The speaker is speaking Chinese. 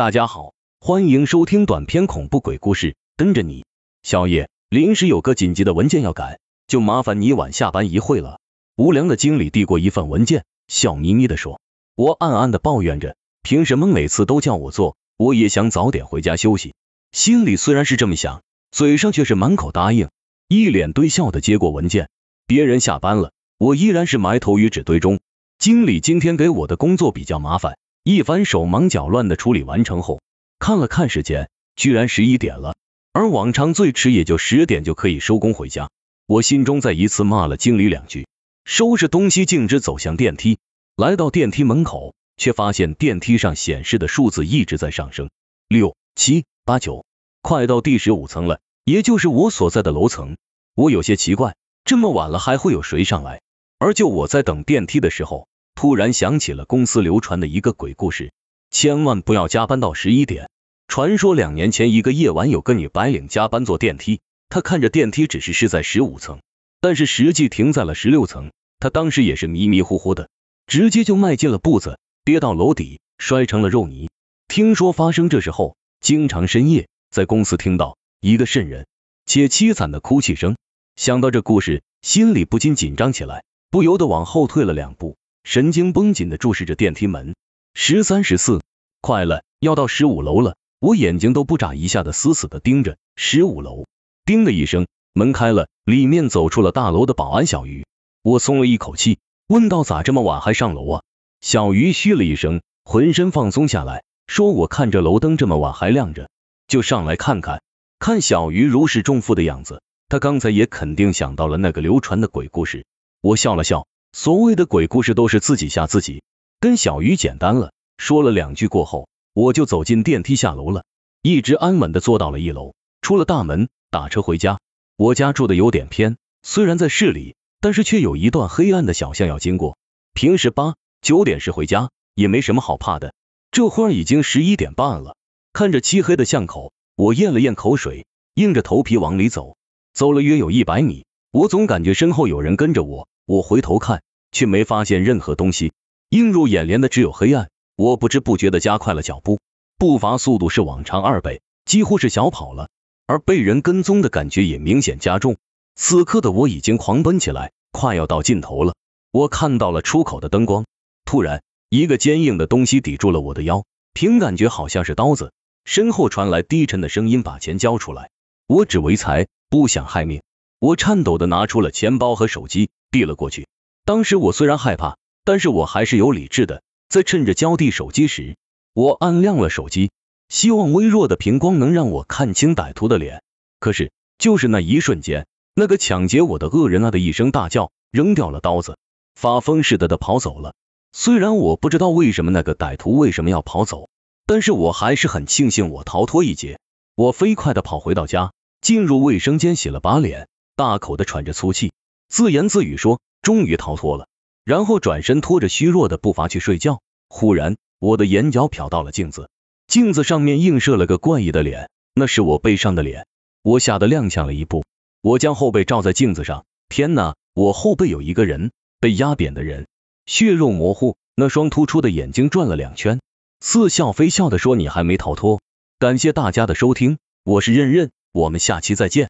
大家好，欢迎收听短篇恐怖鬼故事，跟着你。小叶，临时有个紧急的文件要改，就麻烦你晚下班一会了。无良的经理递过一份文件，笑眯眯的说。我暗暗的抱怨着，凭什么每次都叫我做？我也想早点回家休息。心里虽然是这么想，嘴上却是满口答应，一脸堆笑的接过文件。别人下班了，我依然是埋头于纸堆中。经理今天给我的工作比较麻烦。一番手忙脚乱的处理完成后，看了看时间，居然十一点了，而往常最迟也就十点就可以收工回家。我心中再一次骂了经理两句，收拾东西径直走向电梯。来到电梯门口，却发现电梯上显示的数字一直在上升，六、七、八、九，快到第十五层了，也就是我所在的楼层。我有些奇怪，这么晚了还会有谁上来？而就我在等电梯的时候。突然想起了公司流传的一个鬼故事，千万不要加班到十一点。传说两年前一个夜晚，有个女白领加班坐电梯，她看着电梯指示是在十五层，但是实际停在了十六层。她当时也是迷迷糊糊的，直接就迈进了步子，跌到楼底，摔成了肉泥。听说发生这事后，经常深夜在公司听到一个瘆人且凄惨的哭泣声。想到这故事，心里不禁紧张起来，不由得往后退了两步。神经绷紧的注视着电梯门，十三十四，快了，要到十五楼了。我眼睛都不眨一下的死死的盯着十五楼。叮的一声，门开了，里面走出了大楼的保安小鱼。我松了一口气，问道：“咋这么晚还上楼啊？”小鱼嘘了一声，浑身放松下来，说：“我看着楼灯这么晚还亮着，就上来看看。”看小鱼如释重负的样子，他刚才也肯定想到了那个流传的鬼故事。我笑了笑。所谓的鬼故事都是自己吓自己，跟小鱼简单了。说了两句过后，我就走进电梯下楼了，一直安稳的坐到了一楼。出了大门，打车回家。我家住的有点偏，虽然在市里，但是却有一段黑暗的小巷要经过。平时八九点时回家也没什么好怕的，这会儿已经十一点半了。看着漆黑的巷口，我咽了咽口水，硬着头皮往里走。走了约有一百米，我总感觉身后有人跟着我。我回头看，却没发现任何东西，映入眼帘的只有黑暗。我不知不觉的加快了脚步，步伐速度是往常二倍，几乎是小跑了。而被人跟踪的感觉也明显加重。此刻的我已经狂奔起来，快要到尽头了。我看到了出口的灯光，突然，一个坚硬的东西抵住了我的腰，凭感觉好像是刀子。身后传来低沉的声音：“把钱交出来，我只为财，不想害命。”我颤抖的拿出了钱包和手机。递了过去。当时我虽然害怕，但是我还是有理智的。在趁着交递手机时，我按亮了手机，希望微弱的屏光能让我看清歹徒的脸。可是，就是那一瞬间，那个抢劫我的恶人啊的一声大叫，扔掉了刀子，发疯似的的跑走了。虽然我不知道为什么那个歹徒为什么要跑走，但是我还是很庆幸我逃脱一劫。我飞快的跑回到家，进入卫生间洗了把脸，大口的喘着粗气。自言自语说：“终于逃脱了。”然后转身拖着虚弱的步伐去睡觉。忽然，我的眼角瞟到了镜子，镜子上面映射了个怪异的脸，那是我背上的脸。我吓得踉跄了一步，我将后背照在镜子上，天呐，我后背有一个人，被压扁的人，血肉模糊，那双突出的眼睛转了两圈，似笑非笑的说：“你还没逃脱。”感谢大家的收听，我是任任，我们下期再见。